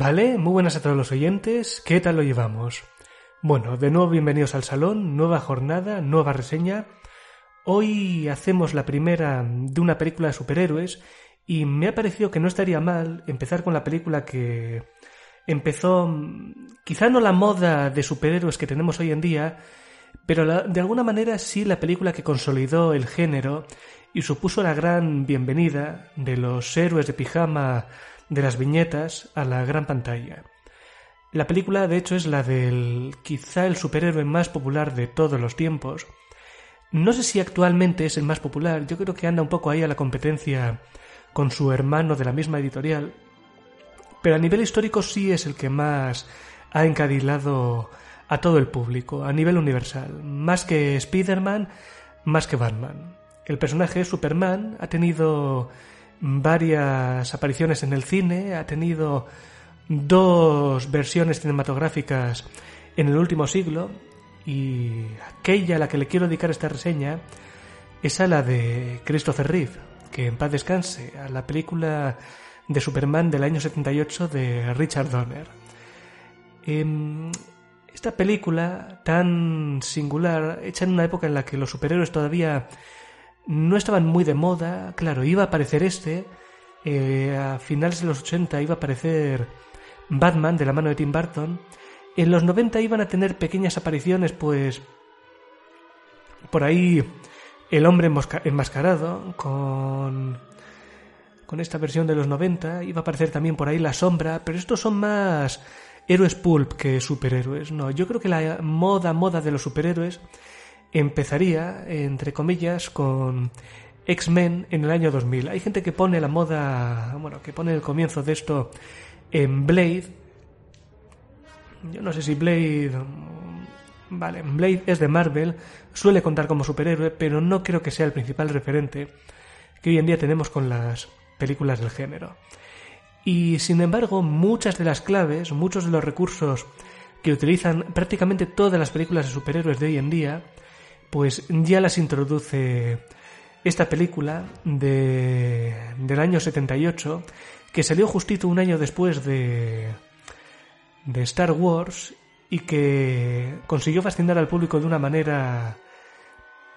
Vale, muy buenas a todos los oyentes. ¿Qué tal lo llevamos? Bueno, de nuevo bienvenidos al salón, nueva jornada, nueva reseña. Hoy hacemos la primera de una película de superhéroes y me ha parecido que no estaría mal empezar con la película que empezó, quizá no la moda de superhéroes que tenemos hoy en día, pero de alguna manera sí la película que consolidó el género y supuso la gran bienvenida de los héroes de pijama de las viñetas a la gran pantalla. La película, de hecho, es la del quizá el superhéroe más popular de todos los tiempos. No sé si actualmente es el más popular, yo creo que anda un poco ahí a la competencia con su hermano de la misma editorial, pero a nivel histórico sí es el que más ha encadilado a todo el público, a nivel universal, más que Spider-Man, más que Batman. El personaje Superman ha tenido varias apariciones en el cine, ha tenido dos versiones cinematográficas en el último siglo y aquella a la que le quiero dedicar esta reseña es a la de Christopher Reeve, que en paz descanse, a la película de Superman del año 78 de Richard Donner. Em, esta película tan singular, hecha en una época en la que los superhéroes todavía no estaban muy de moda. Claro, iba a aparecer este. Eh, a finales de los 80 iba a aparecer Batman de la mano de Tim Burton. En los 90 iban a tener pequeñas apariciones, pues. Por ahí el hombre enmascarado con. Con esta versión de los 90 iba a aparecer también por ahí la sombra, pero estos son más héroes pulp que superhéroes. No, yo creo que la moda, moda de los superhéroes empezaría, entre comillas, con X-Men en el año 2000. Hay gente que pone la moda, bueno, que pone el comienzo de esto en Blade. Yo no sé si Blade... Vale, Blade es de Marvel, suele contar como superhéroe, pero no creo que sea el principal referente que hoy en día tenemos con las películas del género. Y sin embargo, muchas de las claves, muchos de los recursos que utilizan prácticamente todas las películas de superhéroes de hoy en día, pues ya las introduce esta película de, del año 78, que salió justito un año después de, de Star Wars y que consiguió fascinar al público de una manera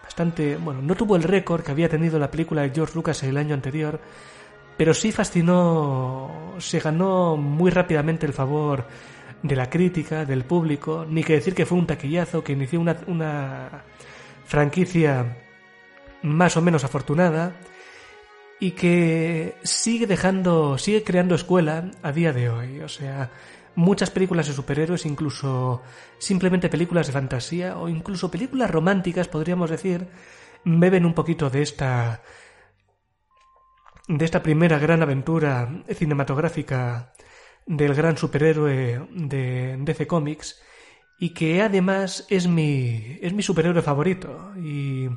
bastante, bueno, no tuvo el récord que había tenido la película de George Lucas el año anterior, pero sí fascinó, se ganó muy rápidamente el favor de la crítica, del público, ni que decir que fue un taquillazo que inició una, una franquicia más o menos afortunada y que sigue dejando, sigue creando escuela a día de hoy. O sea, muchas películas de superhéroes, incluso simplemente películas de fantasía o incluso películas románticas, podríamos decir, beben un poquito de esta de esta primera gran aventura cinematográfica del gran superhéroe de DC Comics y que además es mi, es mi superhéroe favorito y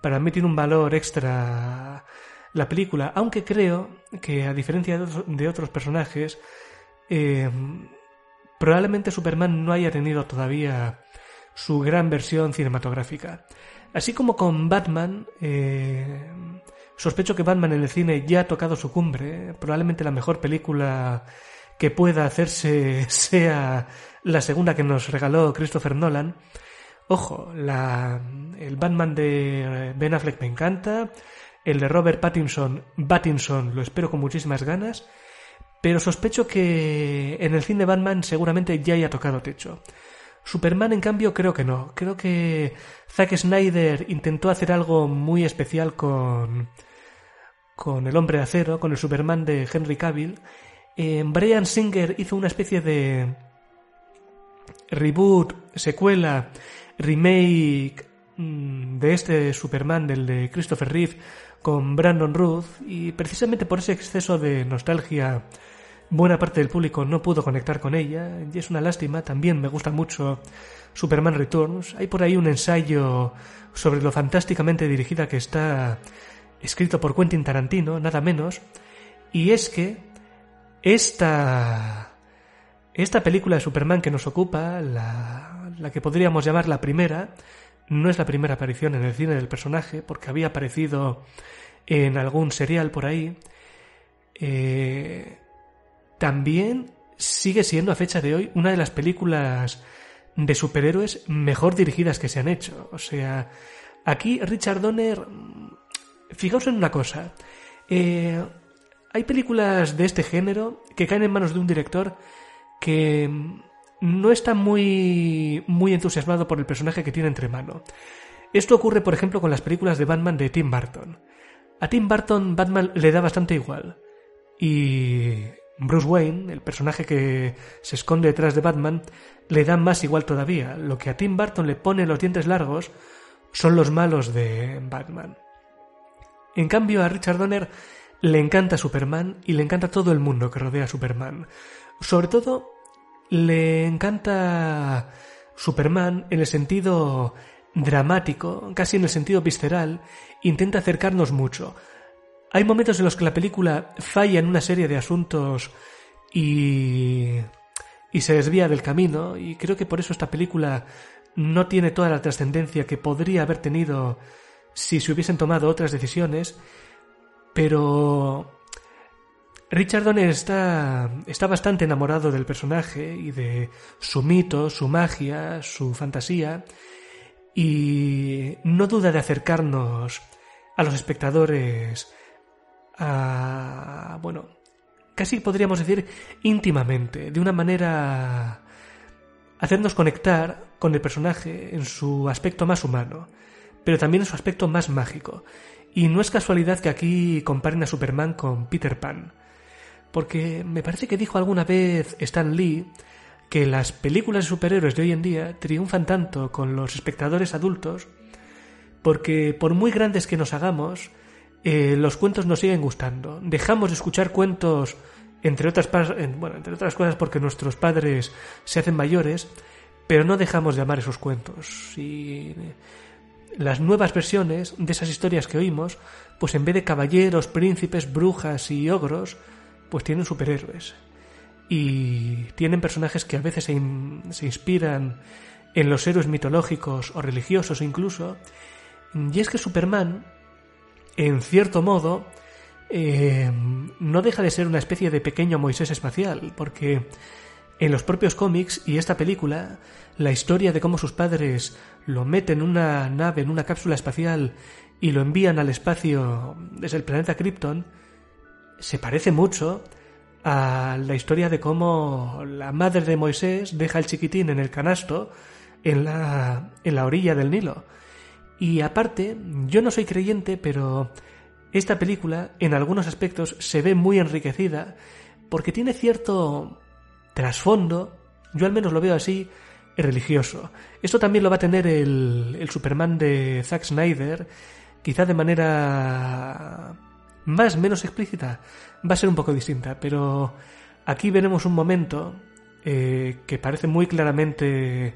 para mí tiene un valor extra la película, aunque creo que a diferencia de otros personajes, eh, probablemente Superman no haya tenido todavía su gran versión cinematográfica. Así como con Batman, eh, sospecho que Batman en el cine ya ha tocado su cumbre, probablemente la mejor película que pueda hacerse sea la segunda que nos regaló Christopher Nolan. Ojo, la, el Batman de Ben Affleck me encanta, el de Robert Pattinson, Pattinson lo espero con muchísimas ganas, pero sospecho que en el cine de Batman seguramente ya haya tocado techo. Superman, en cambio, creo que no. Creo que Zack Snyder intentó hacer algo muy especial con, con el hombre de acero, con el Superman de Henry Cavill. Eh, Brian Singer hizo una especie de reboot, secuela, remake mm, de este Superman, del de Christopher Reeve, con Brandon Ruth, y precisamente por ese exceso de nostalgia, buena parte del público no pudo conectar con ella, y es una lástima, también me gusta mucho Superman Returns. Hay por ahí un ensayo sobre lo fantásticamente dirigida que está escrito por Quentin Tarantino, nada menos, y es que esta, esta película de Superman que nos ocupa, la, la que podríamos llamar la primera, no es la primera aparición en el cine del personaje, porque había aparecido en algún serial por ahí. Eh, también sigue siendo a fecha de hoy una de las películas de superhéroes mejor dirigidas que se han hecho. O sea, aquí Richard Donner, fijaos en una cosa, eh, hay películas de este género que caen en manos de un director que no está muy, muy entusiasmado por el personaje que tiene entre mano. Esto ocurre, por ejemplo, con las películas de Batman de Tim Burton. A Tim Burton Batman le da bastante igual. Y Bruce Wayne, el personaje que se esconde detrás de Batman, le da más igual todavía. Lo que a Tim Burton le pone los dientes largos son los malos de Batman. En cambio, a Richard Donner le encanta Superman y le encanta todo el mundo que rodea a Superman. Sobre todo le encanta Superman en el sentido dramático, casi en el sentido visceral, intenta acercarnos mucho. Hay momentos en los que la película falla en una serie de asuntos y y se desvía del camino y creo que por eso esta película no tiene toda la trascendencia que podría haber tenido si se hubiesen tomado otras decisiones, pero Richard Donner está, está bastante enamorado del personaje y de su mito, su magia, su fantasía, y no duda de acercarnos a los espectadores a, bueno, casi podríamos decir íntimamente, de una manera hacernos conectar con el personaje en su aspecto más humano, pero también en su aspecto más mágico. Y no es casualidad que aquí comparen a Superman con Peter Pan. Porque me parece que dijo alguna vez Stan Lee que las películas de superhéroes de hoy en día triunfan tanto con los espectadores adultos porque por muy grandes que nos hagamos, eh, los cuentos nos siguen gustando. Dejamos de escuchar cuentos, entre otras, bueno, entre otras cosas porque nuestros padres se hacen mayores, pero no dejamos de amar esos cuentos. Y las nuevas versiones de esas historias que oímos, pues en vez de caballeros, príncipes, brujas y ogros, pues tienen superhéroes. Y tienen personajes que a veces se, se inspiran en los héroes mitológicos o religiosos incluso. Y es que Superman, en cierto modo, eh, no deja de ser una especie de pequeño Moisés espacial, porque en los propios cómics y esta película, la historia de cómo sus padres lo meten en una nave, en una cápsula espacial y lo envían al espacio desde el planeta Krypton, se parece mucho a la historia de cómo la madre de Moisés deja al chiquitín en el canasto en la, en la orilla del Nilo. Y aparte, yo no soy creyente, pero esta película en algunos aspectos se ve muy enriquecida porque tiene cierto trasfondo, yo al menos lo veo así, religioso. Esto también lo va a tener el, el Superman de Zack Snyder, quizá de manera más menos explícita, va a ser un poco distinta, pero aquí veremos un momento eh, que parece muy claramente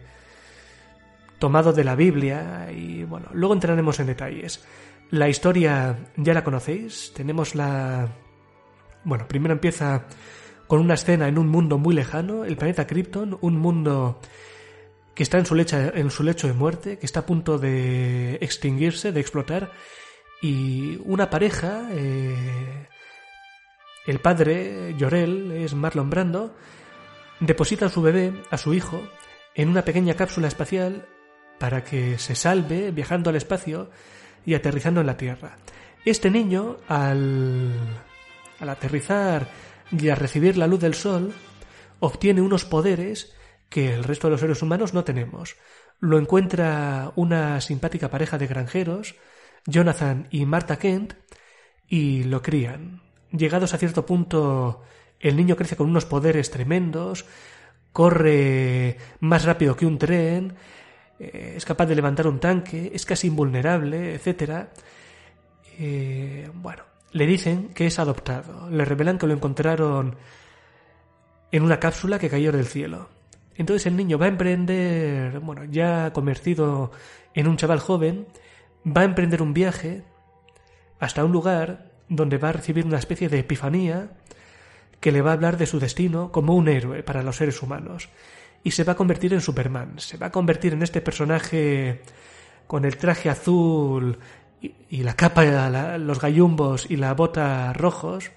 tomado de la Biblia y bueno, luego entraremos en detalles. La historia ya la conocéis, tenemos la... Bueno, primero empieza con una escena en un mundo muy lejano, el planeta Krypton, un mundo que está en su, lecho, en su lecho de muerte, que está a punto de extinguirse, de explotar, y una pareja, eh, el padre, Llorel, es Marlon Brando, deposita a su bebé, a su hijo, en una pequeña cápsula espacial para que se salve viajando al espacio y aterrizando en la Tierra. Este niño, al, al aterrizar y a recibir la luz del sol, obtiene unos poderes que el resto de los seres humanos no tenemos. Lo encuentra una simpática pareja de granjeros, Jonathan y Martha Kent, y lo crían. Llegados a cierto punto, el niño crece con unos poderes tremendos, corre más rápido que un tren, eh, es capaz de levantar un tanque, es casi invulnerable, etc. Eh, bueno, le dicen que es adoptado, le revelan que lo encontraron en una cápsula que cayó del cielo. Entonces el niño va a emprender, bueno, ya convertido en un chaval joven, va a emprender un viaje hasta un lugar donde va a recibir una especie de epifanía que le va a hablar de su destino como un héroe para los seres humanos. Y se va a convertir en Superman, se va a convertir en este personaje con el traje azul y, la capa, los gallumbos y la bota rojos.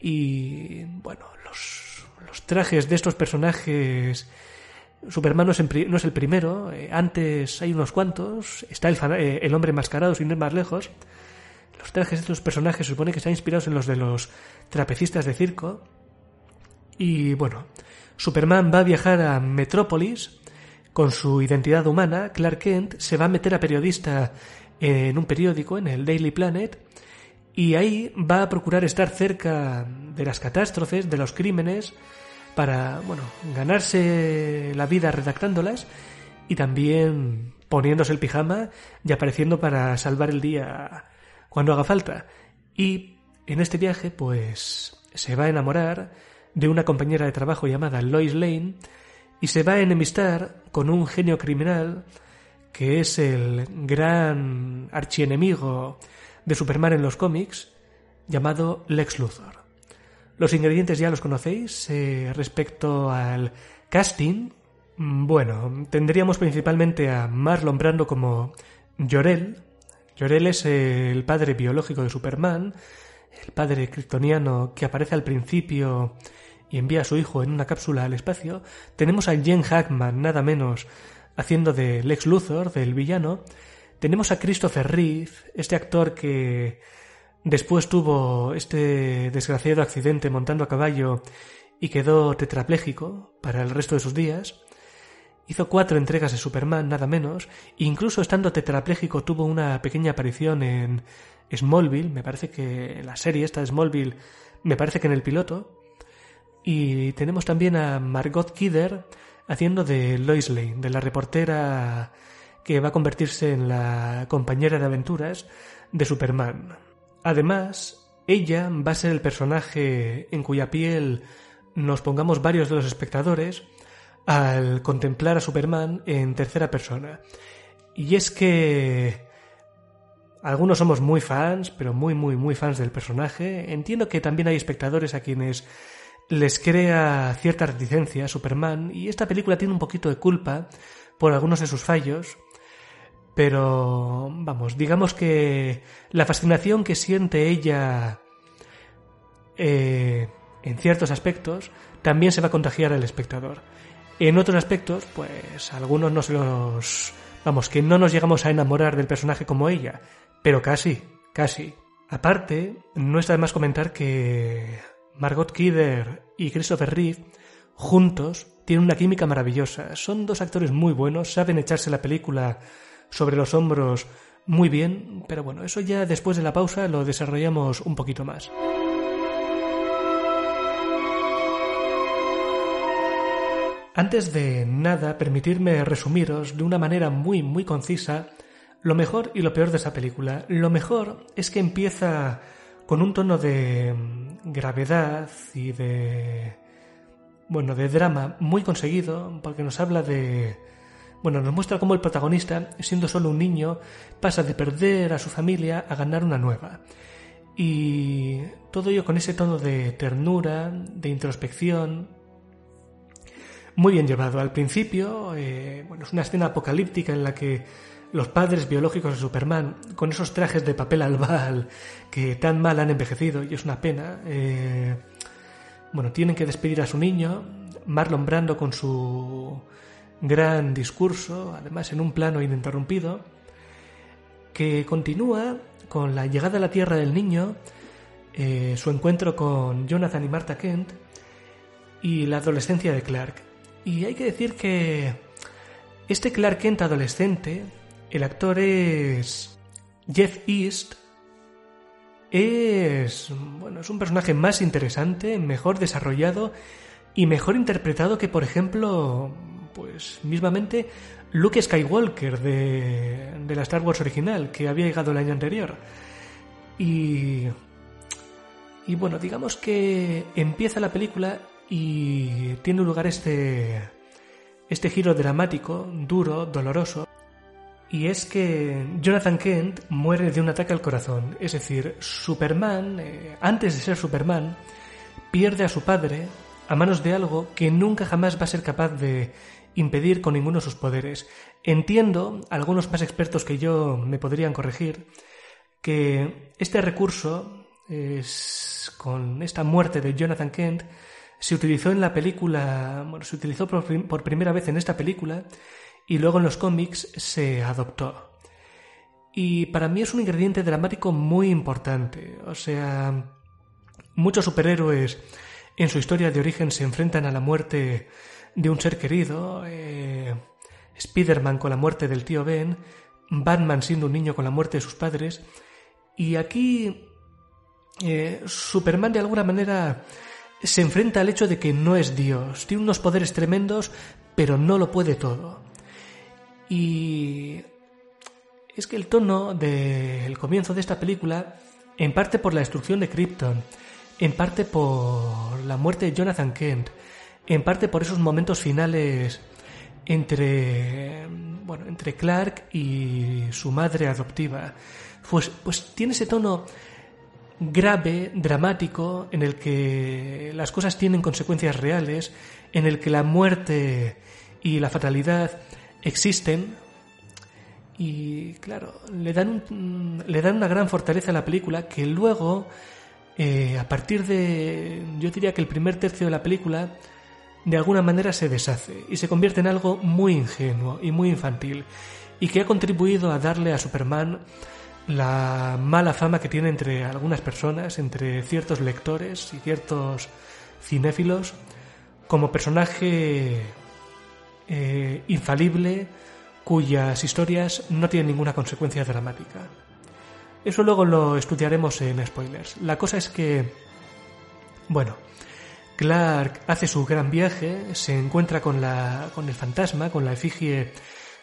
Y bueno, los los trajes de estos personajes Superman no es, el primero, eh, antes hay unos cuantos, está el, eh, el, hombre mascarado sin ir más lejos. Los trajes de estos personajes se supone que están inspirados en los de los trapecistas de circo. Y bueno, Superman va a viajar a Metrópolis con su identidad humana. Clark Kent se va a meter a periodista en un periódico, en el Daily Planet, y ahí va a procurar estar cerca de las catástrofes, de los crímenes, para, bueno, ganarse la vida redactándolas y también poniéndose el pijama y apareciendo para salvar el día cuando haga falta. Y en este viaje, pues, se va a enamorar de una compañera de trabajo llamada Lois Lane y se va a enemistar con un genio criminal que es el gran archienemigo de Superman en los cómics, llamado Lex Luthor. Los ingredientes ya los conocéis. Eh, respecto al casting, mm, bueno, tendríamos principalmente a Marlon Brando como Llorel. Llorel es el padre biológico de Superman, el padre kryptoniano que aparece al principio y envía a su hijo en una cápsula al espacio. Tenemos a Jen Hackman, nada menos, haciendo de Lex Luthor, del villano. Tenemos a Christopher Reeve, este actor que Después tuvo este desgraciado accidente montando a caballo y quedó tetrapléjico para el resto de sus días. Hizo cuatro entregas de Superman, nada menos, e incluso estando tetrapléjico tuvo una pequeña aparición en Smallville, me parece que en la serie esta de Smallville, me parece que en el piloto. Y tenemos también a Margot Kidder haciendo de Lois Lane, de la reportera que va a convertirse en la compañera de aventuras de Superman. Además, ella va a ser el personaje en cuya piel nos pongamos varios de los espectadores al contemplar a Superman en tercera persona. Y es que algunos somos muy fans, pero muy, muy, muy fans del personaje. Entiendo que también hay espectadores a quienes les crea cierta reticencia a Superman y esta película tiene un poquito de culpa por algunos de sus fallos, pero, vamos, digamos que la fascinación que siente ella eh, en ciertos aspectos también se va a contagiar al espectador. En otros aspectos, pues algunos nos los... Vamos, que no nos llegamos a enamorar del personaje como ella, pero casi, casi. Aparte, no está de más comentar que Margot Kidder y Christopher Reeve juntos tienen una química maravillosa. Son dos actores muy buenos, saben echarse la película sobre los hombros muy bien, pero bueno, eso ya después de la pausa lo desarrollamos un poquito más. Antes de nada, permitirme resumiros de una manera muy, muy concisa lo mejor y lo peor de esa película. Lo mejor es que empieza con un tono de gravedad y de... bueno, de drama muy conseguido, porque nos habla de bueno, nos muestra cómo el protagonista, siendo solo un niño, pasa de perder a su familia a ganar una nueva. Y todo ello con ese tono de ternura, de introspección, muy bien llevado. Al principio, eh, bueno, es una escena apocalíptica en la que los padres biológicos de Superman, con esos trajes de papel albal que tan mal han envejecido, y es una pena, eh, bueno, tienen que despedir a su niño, Marlon Brando con su gran discurso, además en un plano ininterrumpido, que continúa con la llegada a la Tierra del niño, eh, su encuentro con Jonathan y Martha Kent y la adolescencia de Clark. Y hay que decir que este Clark Kent adolescente, el actor es Jeff East, es bueno, es un personaje más interesante, mejor desarrollado y mejor interpretado que por ejemplo pues mismamente Luke Skywalker de, de la Star Wars original, que había llegado el año anterior. Y, y bueno, digamos que empieza la película y tiene lugar este, este giro dramático, duro, doloroso. Y es que Jonathan Kent muere de un ataque al corazón. Es decir, Superman, eh, antes de ser Superman, pierde a su padre a manos de algo que nunca jamás va a ser capaz de impedir con ninguno de sus poderes. Entiendo, algunos más expertos que yo me podrían corregir, que este recurso, es, con esta muerte de Jonathan Kent, se utilizó en la película, se utilizó por, por primera vez en esta película y luego en los cómics se adoptó. Y para mí es un ingrediente dramático muy importante. O sea, muchos superhéroes en su historia de origen se enfrentan a la muerte de un ser querido, eh, Spider-Man con la muerte del tío Ben, Batman siendo un niño con la muerte de sus padres, y aquí eh, Superman de alguna manera se enfrenta al hecho de que no es Dios, tiene unos poderes tremendos, pero no lo puede todo. Y es que el tono del comienzo de esta película, en parte por la destrucción de Krypton, en parte por la muerte de Jonathan Kent, en parte por esos momentos finales entre bueno, entre Clark y su madre adoptiva, pues, pues tiene ese tono grave, dramático, en el que las cosas tienen consecuencias reales, en el que la muerte y la fatalidad existen. Y claro, le dan, le dan una gran fortaleza a la película que luego, eh, a partir de, yo diría que el primer tercio de la película, de alguna manera se deshace y se convierte en algo muy ingenuo y muy infantil y que ha contribuido a darle a Superman la mala fama que tiene entre algunas personas, entre ciertos lectores y ciertos cinéfilos, como personaje eh, infalible cuyas historias no tienen ninguna consecuencia dramática. Eso luego lo estudiaremos en spoilers. La cosa es que, bueno, Clark hace su gran viaje, se encuentra con, la, con el fantasma, con la efigie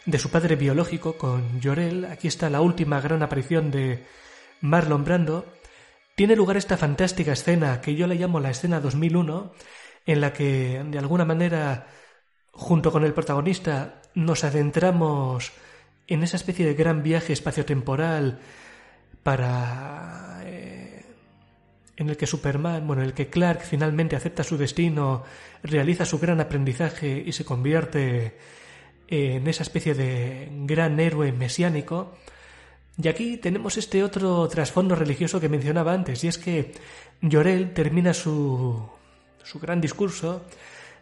de su padre biológico, con Jorel. Aquí está la última gran aparición de Marlon Brando. Tiene lugar esta fantástica escena que yo le llamo la escena 2001, en la que de alguna manera, junto con el protagonista, nos adentramos en esa especie de gran viaje espaciotemporal para eh, en el que Superman, bueno, en el que Clark finalmente acepta su destino, realiza su gran aprendizaje y se convierte en esa especie de gran héroe mesiánico. Y aquí tenemos este otro trasfondo religioso que mencionaba antes, y es que Llorel termina su, su gran discurso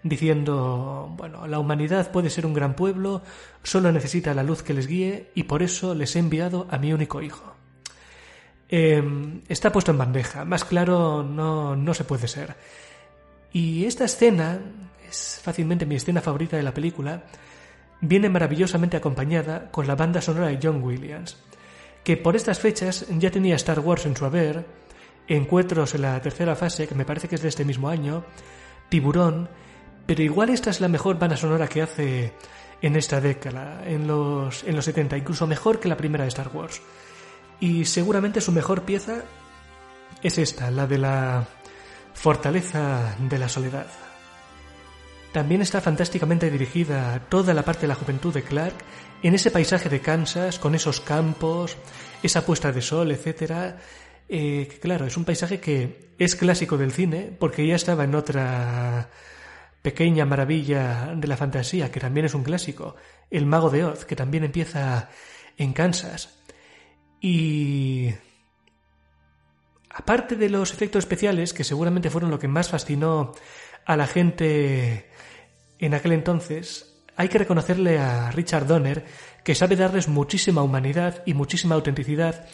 diciendo, bueno, la humanidad puede ser un gran pueblo, solo necesita la luz que les guíe y por eso les he enviado a mi único hijo. Em, está puesto en bandeja, más claro no, no se puede ser. Y esta escena es fácilmente mi escena favorita de la película, viene maravillosamente acompañada con la banda sonora de John Williams, que por estas fechas ya tenía Star Wars en su haber, Encuentros en la tercera fase, que me parece que es de este mismo año, Tiburón, pero igual esta es la mejor banda sonora que hace en esta década, en los, en los 70, incluso mejor que la primera de Star Wars. Y seguramente su mejor pieza es esta, la de la Fortaleza de la Soledad. También está fantásticamente dirigida toda la parte de la juventud de Clark en ese paisaje de Kansas, con esos campos, esa puesta de sol, etc. Eh, claro, es un paisaje que es clásico del cine porque ya estaba en otra pequeña maravilla de la fantasía, que también es un clásico, El Mago de Oz, que también empieza en Kansas. Y aparte de los efectos especiales, que seguramente fueron lo que más fascinó a la gente en aquel entonces, hay que reconocerle a Richard Donner que sabe darles muchísima humanidad y muchísima autenticidad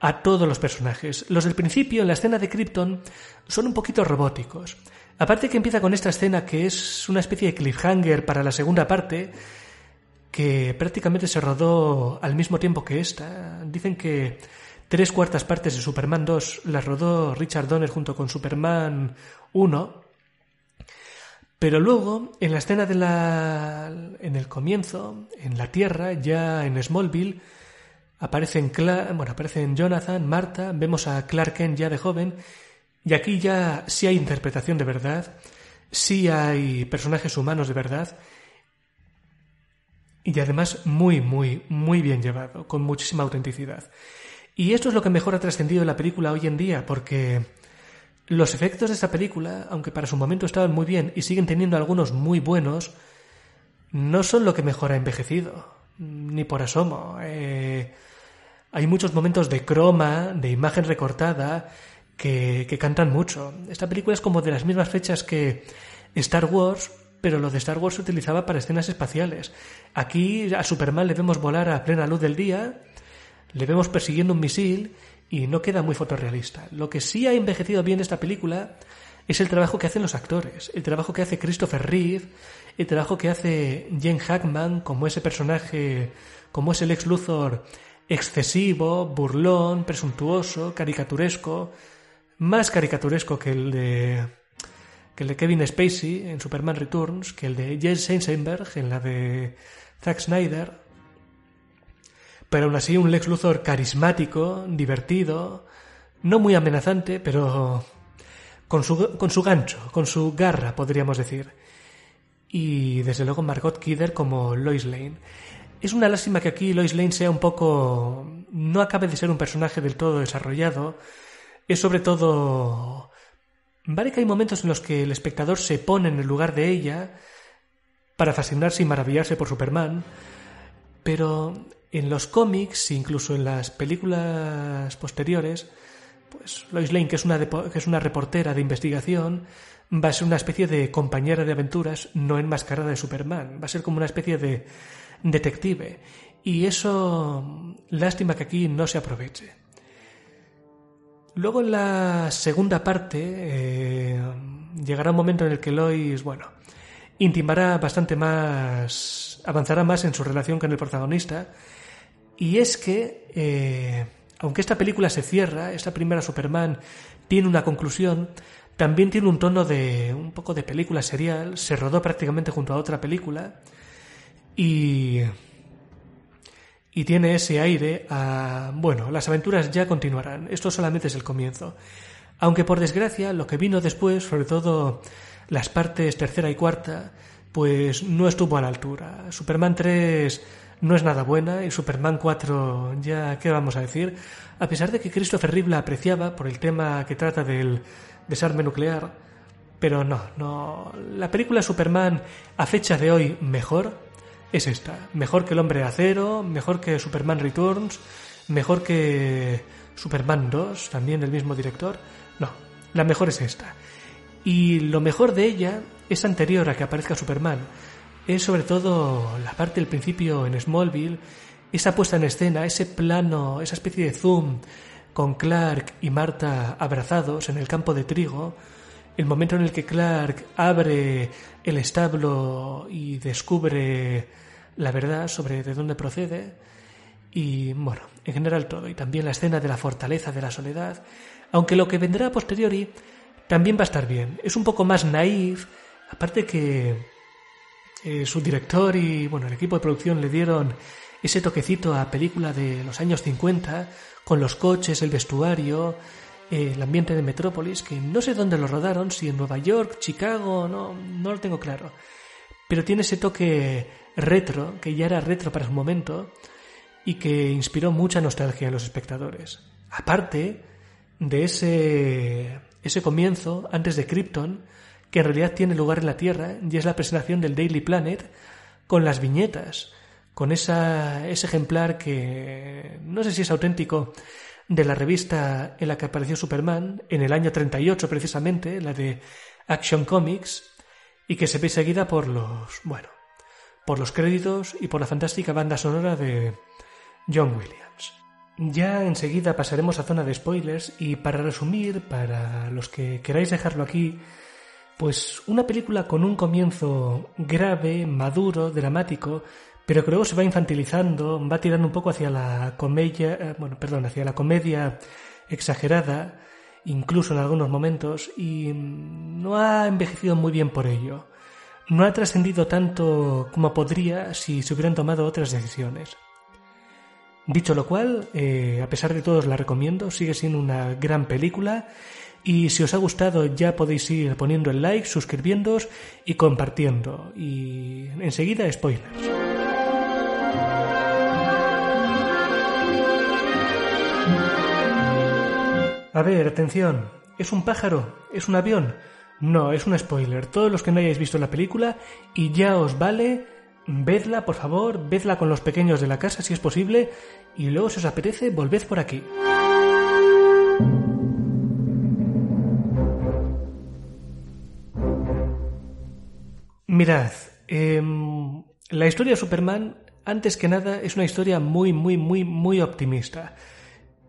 a todos los personajes. Los del principio, en la escena de Krypton, son un poquito robóticos. Aparte que empieza con esta escena que es una especie de cliffhanger para la segunda parte, que prácticamente se rodó al mismo tiempo que esta. Dicen que tres cuartas partes de Superman 2 las rodó Richard Donner junto con Superman 1 Pero luego, en la escena de la. en el comienzo, en la Tierra, ya en Smallville, aparecen, bueno, aparecen Jonathan, Marta, vemos a Clark ya de joven, y aquí ya sí hay interpretación de verdad, sí hay personajes humanos de verdad, y además muy, muy, muy bien llevado, con muchísima autenticidad. Y esto es lo que mejor ha trascendido la película hoy en día, porque los efectos de esta película, aunque para su momento estaban muy bien y siguen teniendo algunos muy buenos, no son lo que mejor ha envejecido, ni por asomo. Eh, hay muchos momentos de croma, de imagen recortada, que, que cantan mucho. Esta película es como de las mismas fechas que Star Wars, pero lo de Star Wars se utilizaba para escenas espaciales. Aquí a Superman le vemos volar a plena luz del día, le vemos persiguiendo un misil y no queda muy fotorrealista. Lo que sí ha envejecido bien esta película es el trabajo que hacen los actores, el trabajo que hace Christopher Reeve, el trabajo que hace Jen Hackman como ese personaje, como es el ex Luthor excesivo, burlón, presuntuoso, caricaturesco, más caricaturesco que el de que el de Kevin Spacey en Superman Returns, que el de Jesse Eisenberg en la de Zack Snyder, pero aún así un Lex Luthor carismático, divertido, no muy amenazante, pero con su, con su gancho, con su garra, podríamos decir. Y desde luego Margot Kidder como Lois Lane. Es una lástima que aquí Lois Lane sea un poco... no acabe de ser un personaje del todo desarrollado. Es sobre todo... Vale que hay momentos en los que el espectador se pone en el lugar de ella para fascinarse y maravillarse por Superman, pero en los cómics, incluso en las películas posteriores, pues Lois Lane, que es una, que es una reportera de investigación, va a ser una especie de compañera de aventuras no enmascarada de Superman. Va a ser como una especie de detective. Y eso, lástima que aquí no se aproveche. Luego en la segunda parte eh, llegará un momento en el que Lois, bueno, intimará bastante más, avanzará más en su relación con el protagonista. Y es que, eh, aunque esta película se cierra, esta primera Superman tiene una conclusión, también tiene un tono de un poco de película serial, se rodó prácticamente junto a otra película. Y y tiene ese aire a bueno, las aventuras ya continuarán, esto solamente es el comienzo. Aunque por desgracia lo que vino después, sobre todo las partes tercera y cuarta, pues no estuvo a la altura. Superman 3 no es nada buena y Superman 4 ya, ¿qué vamos a decir? A pesar de que Christopher Reeve la apreciaba por el tema que trata del desarme nuclear, pero no, no. La película Superman a fecha de hoy mejor es esta. Mejor que El Hombre de Acero, mejor que Superman Returns, mejor que Superman 2, también del mismo director. No, la mejor es esta. Y lo mejor de ella es anterior a que aparezca Superman es sobre todo la parte del principio en Smallville, esa puesta en escena, ese plano, esa especie de zoom con Clark y Marta abrazados en el campo de trigo, el momento en el que Clark abre el establo y descubre la verdad sobre de dónde procede, y bueno, en general todo, y también la escena de la fortaleza de la soledad, aunque lo que vendrá a posteriori también va a estar bien. Es un poco más naif, aparte que eh, su director y bueno, el equipo de producción le dieron ese toquecito a película de los años 50 con los coches, el vestuario, el ambiente de Metrópolis, que no sé dónde lo rodaron, si en Nueva York, Chicago, no, no lo tengo claro. Pero tiene ese toque retro, que ya era retro para su momento, y que inspiró mucha nostalgia en los espectadores. Aparte de ese, ese comienzo, antes de Krypton, que en realidad tiene lugar en la Tierra y es la presentación del Daily Planet con las viñetas, con esa, ese ejemplar que no sé si es auténtico de la revista en la que apareció Superman en el año 38 precisamente, la de Action Comics, y que se ve seguida por los, bueno, por los créditos y por la fantástica banda sonora de John Williams. Ya enseguida pasaremos a zona de spoilers y para resumir, para los que queráis dejarlo aquí, pues una película con un comienzo grave, maduro, dramático, pero que luego se va infantilizando, va tirando un poco hacia la comedia, eh, bueno, perdón, hacia la comedia exagerada, incluso en algunos momentos, y no ha envejecido muy bien por ello. no ha trascendido tanto como podría si se hubieran tomado otras decisiones. Dicho lo cual, eh, a pesar de todo os la recomiendo, sigue siendo una gran película y si os ha gustado ya podéis ir poniendo el like, suscribiéndoos y compartiendo. Y enseguida spoilers. A ver, atención. ¿Es un pájaro? ¿Es un avión? No, es un spoiler. Todos los que no hayáis visto la película y ya os vale, vedla, por favor, vedla con los pequeños de la casa si es posible y luego si os apetece, volved por aquí. Mirad, em, la historia de Superman, antes que nada, es una historia muy, muy, muy, muy optimista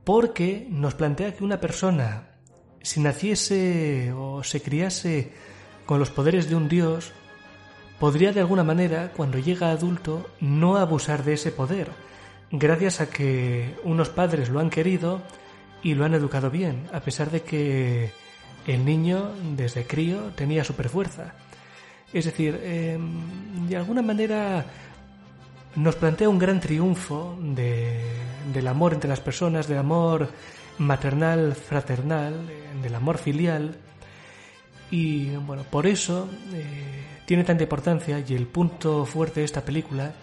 porque nos plantea que una persona, si naciese o se criase con los poderes de un dios, podría de alguna manera, cuando llega adulto, no abusar de ese poder, gracias a que unos padres lo han querido y lo han educado bien, a pesar de que el niño, desde crío, tenía superfuerza. Es decir, em, de alguna manera nos plantea un gran triunfo del amor entre las personas, del amor maternal, fraternal, del amor filial. Y bueno, por eso eh, tiene tanta importancia y el punto fuerte de esta película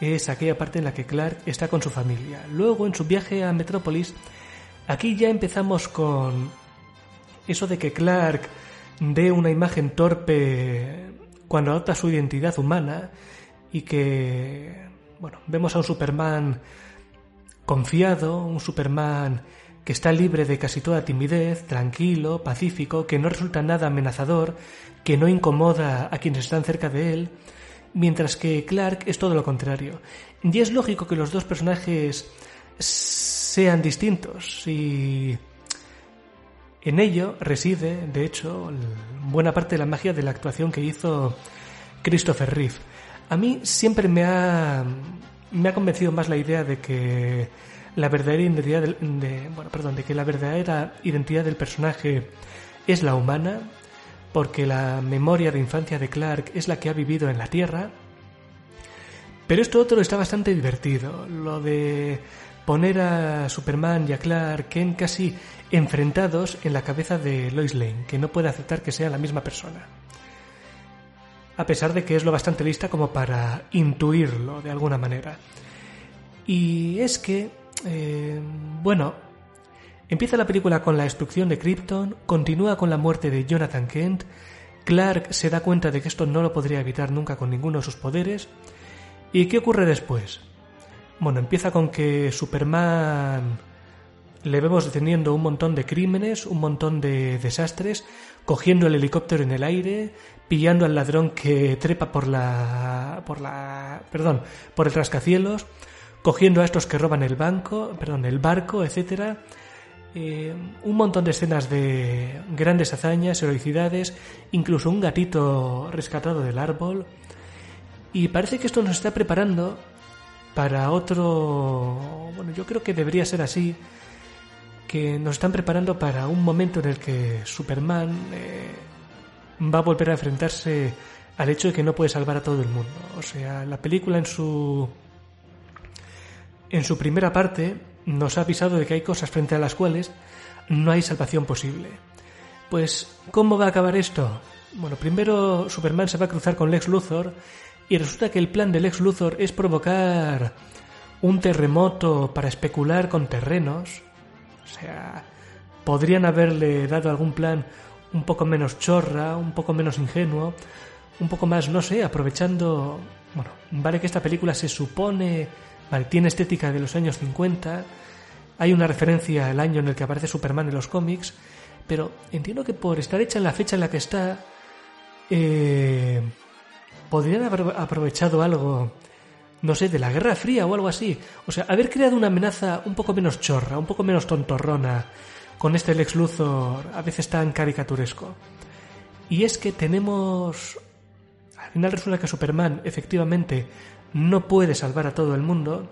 es aquella parte en la que Clark está con su familia. Luego, en su viaje a Metrópolis, aquí ya empezamos con eso de que Clark dé una imagen torpe cuando adopta su identidad humana y que, bueno, vemos a un Superman confiado, un Superman que está libre de casi toda timidez, tranquilo, pacífico, que no resulta nada amenazador, que no incomoda a quienes están cerca de él, mientras que Clark es todo lo contrario. Y es lógico que los dos personajes sean distintos y en ello reside, de hecho, buena parte de la magia de la actuación que hizo Christopher Reeve. A mí siempre me ha, me ha convencido más la idea de que la verdadera identidad de, bueno, perdón, de que la verdadera identidad del personaje es la humana, porque la memoria de infancia de Clark es la que ha vivido en la Tierra. Pero esto otro está bastante divertido, lo de poner a Superman y a Clark Kent casi enfrentados en la cabeza de Lois Lane, que no puede aceptar que sea la misma persona a pesar de que es lo bastante lista como para intuirlo de alguna manera. Y es que, eh, bueno, empieza la película con la destrucción de Krypton, continúa con la muerte de Jonathan Kent, Clark se da cuenta de que esto no lo podría evitar nunca con ninguno de sus poderes, ¿y qué ocurre después? Bueno, empieza con que Superman le vemos deteniendo un montón de crímenes, un montón de desastres, cogiendo el helicóptero en el aire, pillando al ladrón que trepa por la por la perdón, por el rascacielos, cogiendo a estos que roban el banco, perdón, el barco, etcétera. Eh, un montón de escenas de grandes hazañas, heroicidades, incluso un gatito rescatado del árbol. Y parece que esto nos está preparando para otro, bueno, yo creo que debería ser así, que nos están preparando para un momento en el que Superman eh, va a volver a enfrentarse al hecho de que no puede salvar a todo el mundo. O sea, la película en su en su primera parte nos ha avisado de que hay cosas frente a las cuales no hay salvación posible. Pues, ¿cómo va a acabar esto? Bueno, primero Superman se va a cruzar con Lex Luthor y resulta que el plan de Lex Luthor es provocar un terremoto para especular con terrenos o sea, podrían haberle dado algún plan un poco menos chorra, un poco menos ingenuo, un poco más, no sé, aprovechando... Bueno, vale que esta película se supone... Vale, tiene estética de los años 50, hay una referencia al año en el que aparece Superman en los cómics, pero entiendo que por estar hecha en la fecha en la que está, eh, podrían haber aprovechado algo no sé, de la Guerra Fría o algo así. O sea, haber creado una amenaza un poco menos chorra, un poco menos tontorrona, con este Lex Luthor a veces tan caricaturesco. Y es que tenemos... Al final resulta que Superman efectivamente no puede salvar a todo el mundo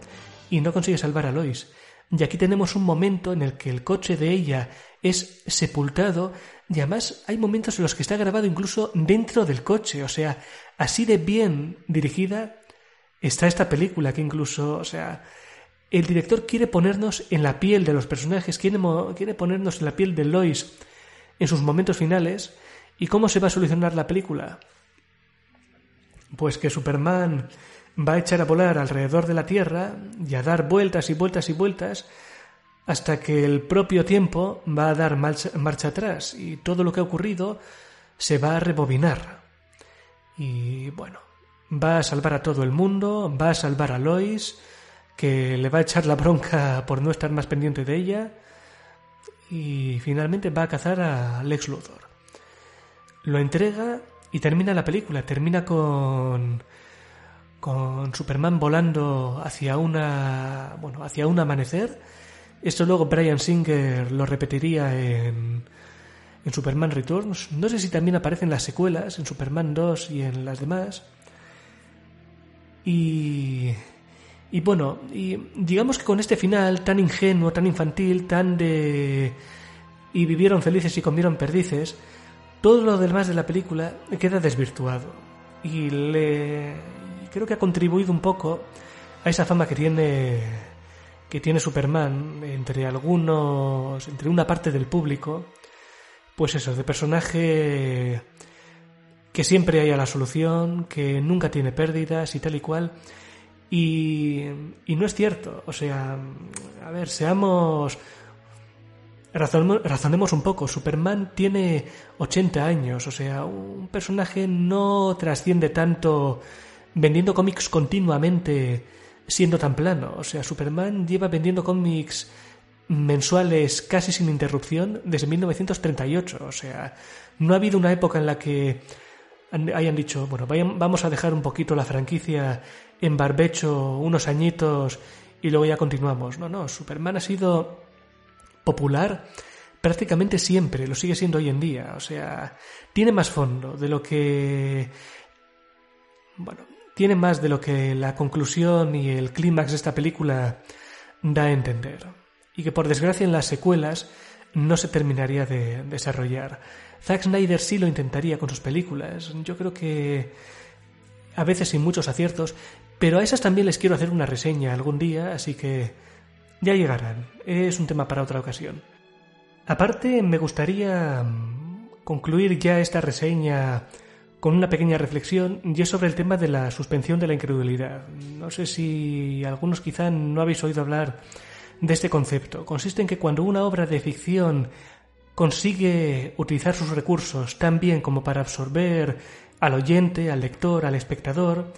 y no consigue salvar a Lois. y aquí tenemos un momento en el que el coche de ella es sepultado y además hay momentos en los que está grabado incluso dentro del coche, o sea, así de bien dirigida está esta película que incluso, o sea, el director quiere ponernos en la piel de los personajes, quiere, quiere ponernos en la piel de Lois en sus momentos finales. ¿Y cómo se va a solucionar la película? Pues que Superman va a echar a volar alrededor de la Tierra y a dar vueltas y vueltas y vueltas hasta que el propio tiempo va a dar marcha, atrás y todo lo que ha ocurrido se va a rebobinar. Y bueno, va a salvar a todo el mundo, va a salvar a Lois, que le va a echar la bronca por no estar más pendiente de ella, y finalmente va a cazar a Lex Luthor. Lo entrega y termina la película, termina con con Superman volando hacia una bueno, hacia un amanecer. Esto luego Brian Singer lo repetiría en en Superman Returns. No sé si también aparecen las secuelas, en Superman 2 y en las demás. Y y bueno, y digamos que con este final tan ingenuo, tan infantil, tan de... y vivieron felices y comieron perdices, todo lo demás de la película queda desvirtuado. Y le... creo que ha contribuido un poco a esa fama que tiene que tiene Superman entre algunos, entre una parte del público, pues eso, de personaje que siempre haya la solución, que nunca tiene pérdidas y tal y cual. Y, no es cierto. O sea, a ver, seamos... Razonemos un poco. Superman tiene 80 años. O sea, un personaje no trasciende tanto vendiendo cómics continuamente siendo tan plano. O sea, Superman lleva vendiendo cómics mensuales casi sin interrupción desde 1938. O sea, no ha habido una época en la que hayan dicho, bueno, vamos a dejar un poquito la franquicia en barbecho unos añitos y luego ya continuamos. No, no, Superman ha sido popular prácticamente siempre, lo sigue siendo hoy en día. O sea, tiene más fondo de lo que... Bueno, tiene más de lo que la conclusión y el clímax de esta película da a entender. Y que por desgracia en las secuelas no se terminaría de desarrollar. Zack Snyder sí lo intentaría con sus películas. Yo creo que a veces sin muchos aciertos, pero a esas también les quiero hacer una reseña algún día, así que ya llegarán. Es un tema para otra ocasión. Aparte, me gustaría mm, concluir ya esta reseña con una pequeña reflexión y es sobre el tema de la suspensión de la incredulidad. No sé si algunos quizá no habéis oído hablar de este concepto. Consiste en que cuando una obra de ficción consigue utilizar sus recursos tan bien como para absorber al oyente, al lector, al espectador,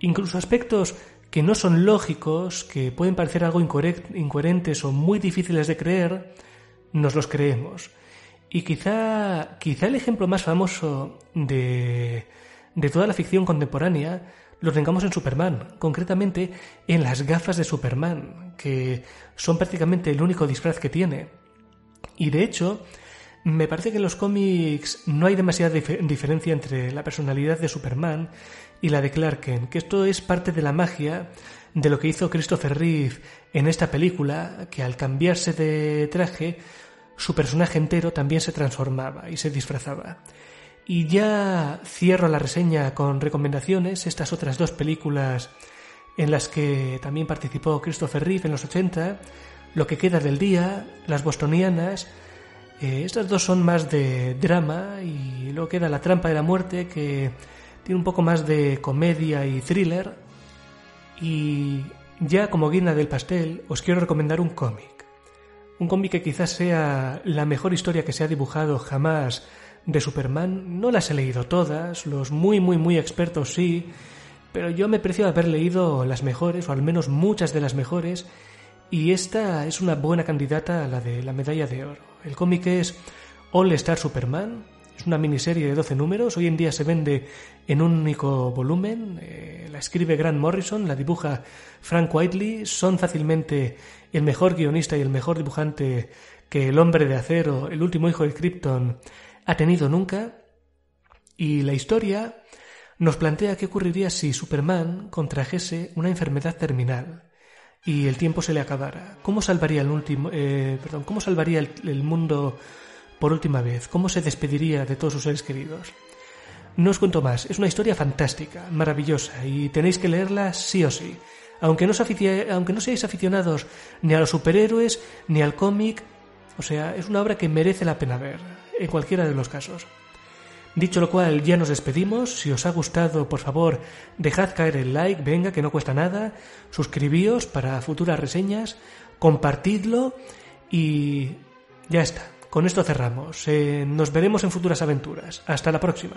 incluso aspectos que no son lógicos, que pueden parecer algo incoherentes o muy difíciles de creer, nos los creemos. Y quizá, quizá el ejemplo más famoso de, de toda la ficción contemporánea lo tengamos en Superman, concretamente en las gafas de Superman, que son prácticamente el único disfraz que tiene. Y de hecho, me parece que en los cómics no hay demasiada diferencia entre la personalidad de Superman y la de Clark Kent, que esto es parte de la magia de lo que hizo Christopher Reeve en esta película, que al cambiarse de traje, su personaje entero también se transformaba y se disfrazaba. Y ya cierro la reseña con recomendaciones, estas otras dos películas en las que también participó Christopher Reeve en los 80, Lo que queda del día, Las Bostonianas, eh, estas dos son más de drama y luego queda La trampa de la muerte que tiene un poco más de comedia y thriller. Y ya como guina del pastel os quiero recomendar un cómic. Un cómic que quizás sea la mejor historia que se ha dibujado jamás de Superman. No las he leído todas, los muy muy muy expertos sí, pero yo me precio haber leído las mejores, o al menos muchas de las mejores, y esta es una buena candidata a la de la medalla de oro. El cómic es All Star Superman, es una miniserie de 12 números, hoy en día se vende en un único volumen, eh, la escribe Grant Morrison, la dibuja Frank Whiteley, son fácilmente el mejor guionista y el mejor dibujante que el hombre de acero, el último hijo de Krypton, ha tenido nunca, y la historia nos plantea qué ocurriría si Superman contrajese una enfermedad terminal y el tiempo se le acabara, ¿cómo salvaría el último, eh, perdón, cómo salvaría el, mundo por última vez? ¿Cómo se despediría de todos sus seres queridos? No os cuento más, es una historia fantástica, maravillosa, y tenéis que leerla sí o sí. Aunque no, aunque no seáis aficionados ni a los superhéroes ni al cómic, o sea, es una obra que merece la pena ver, en cualquiera de los casos. Dicho lo cual, ya nos despedimos. Si os ha gustado, por favor, dejad caer el like, venga, que no cuesta nada. Suscribíos para futuras reseñas, compartidlo y ya está. Con esto cerramos. Eh, nos veremos en futuras aventuras. Hasta la próxima.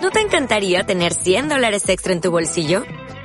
¿No te encantaría tener 100 dólares extra en tu bolsillo?